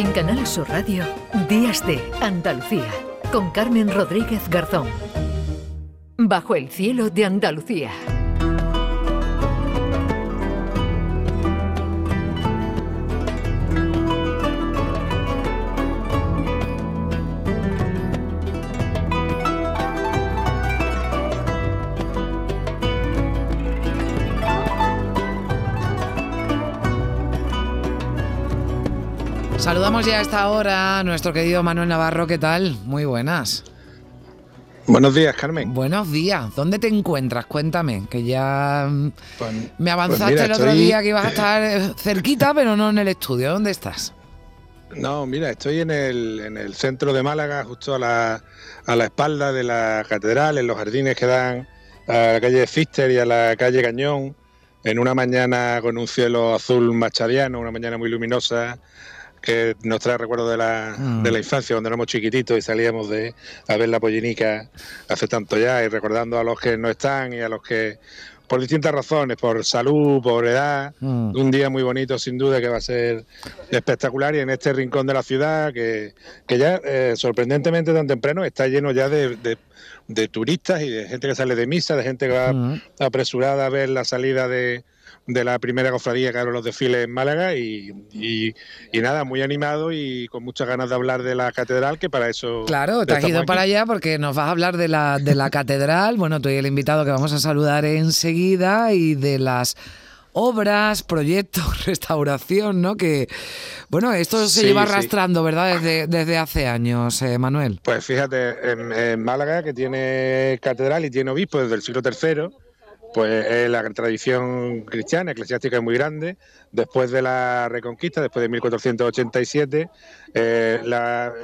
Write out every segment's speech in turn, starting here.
En Canal Sur Radio, Días de Andalucía, con Carmen Rodríguez Garzón. Bajo el cielo de Andalucía. Saludamos ya a esta hora a nuestro querido Manuel Navarro, ¿qué tal? Muy buenas. Buenos días, Carmen. Buenos días. ¿Dónde te encuentras? Cuéntame, que ya mm, Pues- me pues avanzaste mira, el otro estoy- día que ibas a estar eh, cerquita, pero no en el estudio. ¿Dónde estás? No, mira, estoy en el, en el centro de Málaga, justo a la, a la espalda de la catedral, en los jardines que dan a la calle Fister y a la calle Cañón, en una mañana con un cielo azul machadiano, una mañana muy luminosa que nos trae recuerdos de la, Mm. de la infancia, cuando éramos chiquititos y salíamos de a ver la pollinica hace tanto ya, y recordando a los que no están y a los que, por distintas razones, por salud, por edad, Mm. un día muy bonito sin duda que va a ser espectacular y en este rincón de la ciudad que, que ya eh, sorprendentemente tan temprano está lleno ya de, de- de turistas y de gente que sale de misa, de gente que va Mm. apresurada a ver la salida de, de la primera cofradía que abre los desfiles en Málaga y, y- y nada, muy animado y con muchas ganas de hablar de la catedral que para eso... Claro, te has ido aquí. para allá porque nos vas a hablar de la, de la catedral. Bueno, tú y el invitado que vamos a saludar enseguida y de las obras, proyectos, restauración, ¿no? Que, bueno, esto se Sí, lleva sí. arrastrando, ¿verdad? Desde, desde hace años, eh, Manuel. Pues fíjate, en, en Málaga, que tiene catedral y tiene obispo desde el siglo III, pues la tradición cristiana, eclesiástica es muy grande. Después de la Reconquista, después de 1487, eh,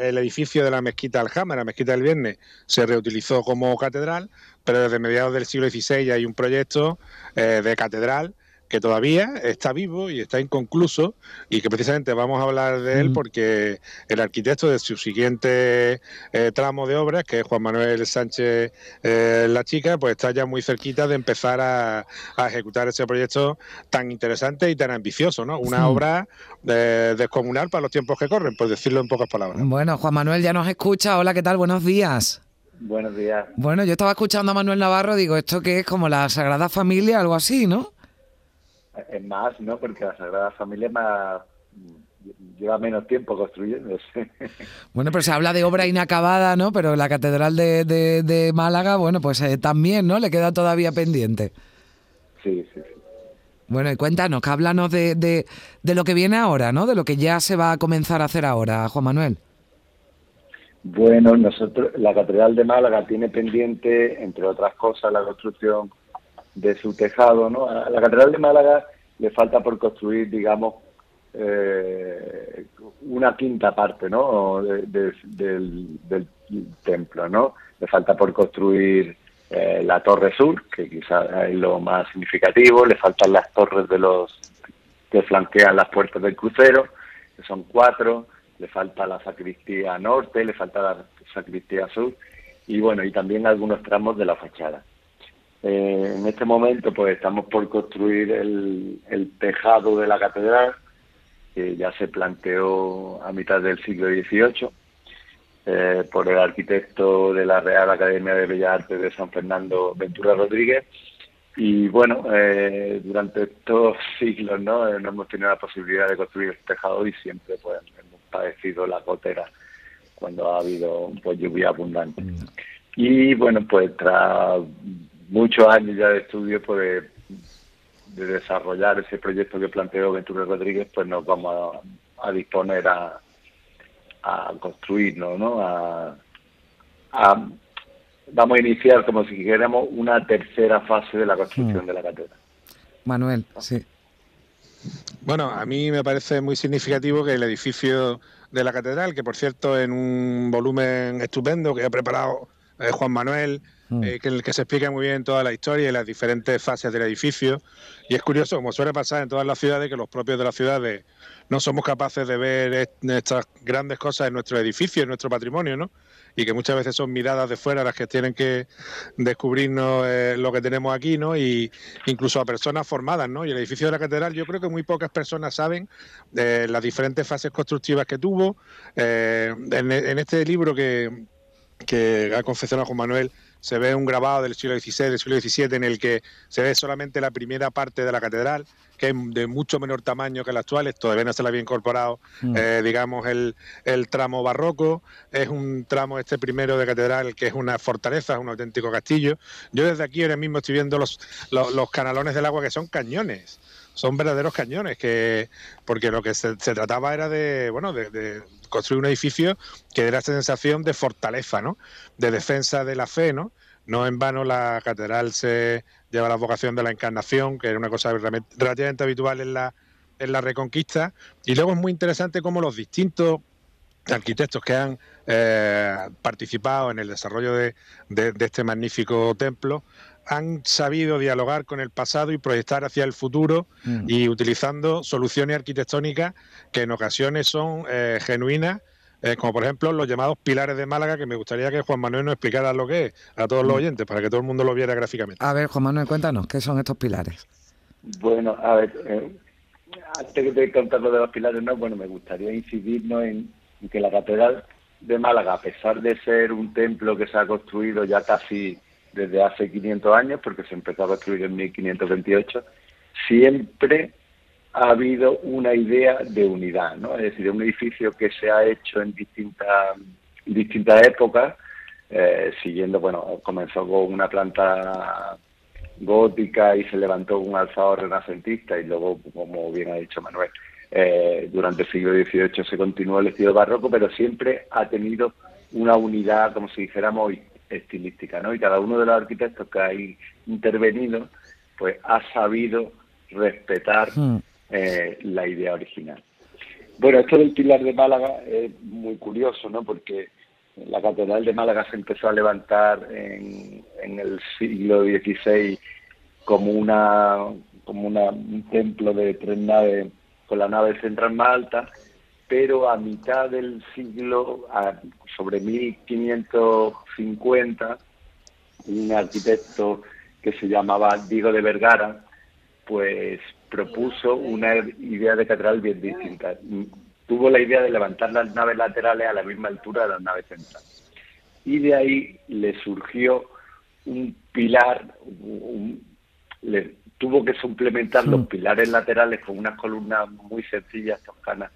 el edificio de la mezquita Aljama, la mezquita del Viernes, se reutilizó como catedral, pero desde mediados del siglo XVI hay un proyecto eh, de catedral que todavía está vivo y está inconcluso y que precisamente vamos a hablar de él Mm. porque el arquitecto de su siguiente eh, tramo de obras, que es Juan Manuel Sánchez eh, La Chica, pues está ya muy cerquita de empezar a, a ejecutar ese proyecto tan interesante y tan ambicioso, ¿no? Una Sí. obra eh, descomunal para los tiempos que corren, por decirlo en pocas palabras. Bueno, Juan Manuel ya nos escucha. Hola, ¿qué tal? Buenos días. Buenos días. Bueno, yo estaba escuchando a Manuel Navarro, digo, esto que es como la Sagrada Familia, algo así, ¿no? Es más, ¿no? Porque la Sagrada Familia más, lleva menos tiempo construyéndose. Bueno, pero se habla de obra inacabada, ¿no? Pero la Catedral de, de- de Málaga, bueno, pues eh, también, ¿no? Le queda todavía pendiente. sí, sí, sí. Bueno, y cuéntanos, que háblanos de, de, de lo que viene ahora, ¿no? De lo que ya se va a comenzar a hacer ahora, Juan Manuel. Bueno, nosotros, la Catedral de Málaga tiene pendiente, entre otras cosas, la construcción de su tejado, ¿no? A la Catedral de Málaga le falta por construir, digamos, eh, una quinta parte, ¿no? De- de- del, del templo, ¿no? Le falta por construir eh, la Torre Sur, que quizás es lo más significativo, le faltan las torres de los que flanquean las puertas del crucero, que son cuatro, le falta la sacristía norte, le falta la sacristía sur, y bueno, y también algunos tramos de la fachada. Eh, en este momento, pues estamos por construir el, el tejado de la catedral, que ya se planteó a mitad del siglo XVIII eh, por el arquitecto de la Real Academia de Bellas Artes de San Fernando, Ventura Rodríguez. Y bueno, eh, durante estos siglos ¿no? Eh, no hemos tenido la posibilidad de construir el tejado y siempre pues, hemos padecido la gotera cuando ha habido pues, lluvia abundante. Y bueno, pues tras muchos años ya de estudio, pues de desarrollar ese proyecto que planteó Ventura Rodríguez, pues nos vamos a, a disponer a, a construirnos, ¿no? A, a- vamos a iniciar como si quisiéramos una tercera fase de la construcción Mm. de la catedral. Manuel, sí. Bueno, a mí me parece muy significativo que el edificio de la catedral, que por cierto en un volumen estupendo que ha preparado eh, Juan Manuel, mm. eh, que en el que se explica muy bien toda la historia y las diferentes fases del edificio. Y es curioso, como suele pasar en todas las ciudades, que los propios de las ciudades no somos capaces de ver estas grandes cosas en nuestro edificio, en nuestro patrimonio, ¿no? y que muchas veces son miradas de fuera las que tienen que descubrirnos eh, lo que tenemos aquí, ¿no? Y incluso a personas formadas, ¿no? Y el edificio de la catedral, yo creo que muy pocas personas saben las diferentes fases constructivas que tuvo. En, este libro que, que ha confeccionado Juan Manuel, se ve un grabado del siglo XVI, del siglo XVII, en el que se ve solamente la primera parte de la catedral, que es de mucho menor tamaño que la actual, todavía no se le había incorporado, mm. eh, digamos, el, tramo barroco, es un tramo este primero de catedral que es una fortaleza, es un auténtico castillo. Yo desde aquí ahora mismo estoy viendo los, los, canalones del agua que son cañones son verdaderos cañones, que porque lo que se, trataba era de, bueno, de, construir un edificio que diera esa sensación de fortaleza, ¿no? De defensa de la fe, ¿no? No en vano la catedral se lleva la vocación de la encarnación, que era una cosa relativamente habitual en la, en la Reconquista. Y luego es muy interesante cómo los distintos arquitectos que han eh, participado en el desarrollo de, este magnífico templo han sabido dialogar con el pasado y proyectar hacia el futuro mm. y utilizando soluciones arquitectónicas que en ocasiones son eh, genuinas eh, como por ejemplo los llamados pilares de Málaga, que me gustaría que Juan Manuel nos explicara lo que es a todos los mm. oyentes, para que todo el mundo lo viera gráficamente. A ver, Juan Manuel, cuéntanos, ¿qué son estos pilares? Bueno, a ver, eh, antes de contar lo de los pilares, no, bueno, me gustaría incidirnos en, que la Catedral de Málaga, a pesar de ser un templo que se ha construido ya casi desde hace 500 años, porque se empezó a construir en 1528, siempre ha habido una idea de unidad, ¿no? Es decir, un edificio que se ha hecho en distintas distintas épocas, eh, siguiendo, bueno, comenzó con una planta gótica y se levantó un alzado renacentista y luego, como bien ha dicho Manuel, eh, durante el siglo XVIII se continuó el estilo barroco, pero siempre ha tenido una unidad, como si dijéramos, estilística, ¿no? Y cada uno de los arquitectos que ha intervenido, pues ha sabido respetar hmm. Eh, la idea original. Bueno, esto del Pilar de Málaga es muy curioso, ¿no? Porque la Catedral de Málaga se empezó a levantar en, el siglo XVI como una como una, un templo de tres naves con la nave central más alta, pero a mitad del siglo, sobre 1550, un arquitecto que se llamaba Diego de Vergara, pues propuso una idea de catedral bien distinta. Tuvo la idea de levantar las naves laterales a la misma altura de las naves centrales. Y de ahí le surgió un pilar, le, tuvo que suplementar los pilares laterales con unas columnas muy sencillas toscanas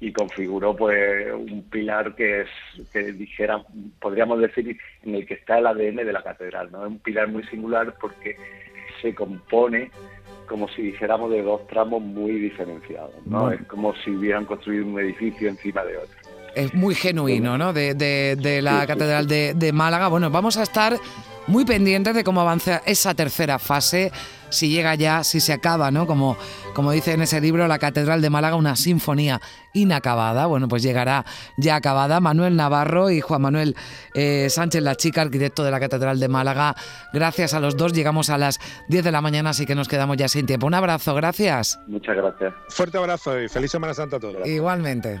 y configuró pues un pilar que es que dijera podríamos decir en el que está el ADN de la catedral no es un pilar muy singular porque se compone como si dijéramos de dos tramos muy diferenciados, ¿no? Es como si hubieran construido un edificio encima de otro. Es muy genuino, ¿no? De, de, la Catedral de, de Málaga. Bueno, vamos a estar muy pendientes de cómo avanza esa tercera fase, si llega ya, si se acaba, ¿no? Como, como dice en ese libro, la Catedral de Málaga, una sinfonía inacabada. Bueno, pues llegará ya acabada. Manuel Navarro y Juan Manuel eh, Sánchez, la chica, arquitecto de la Catedral de Málaga. Gracias a los dos. Llegamos a las 10 de la mañana, así que nos quedamos ya sin tiempo. Un abrazo, gracias. Muchas gracias. Fuerte abrazo y feliz Semana Santa a todos. Igualmente.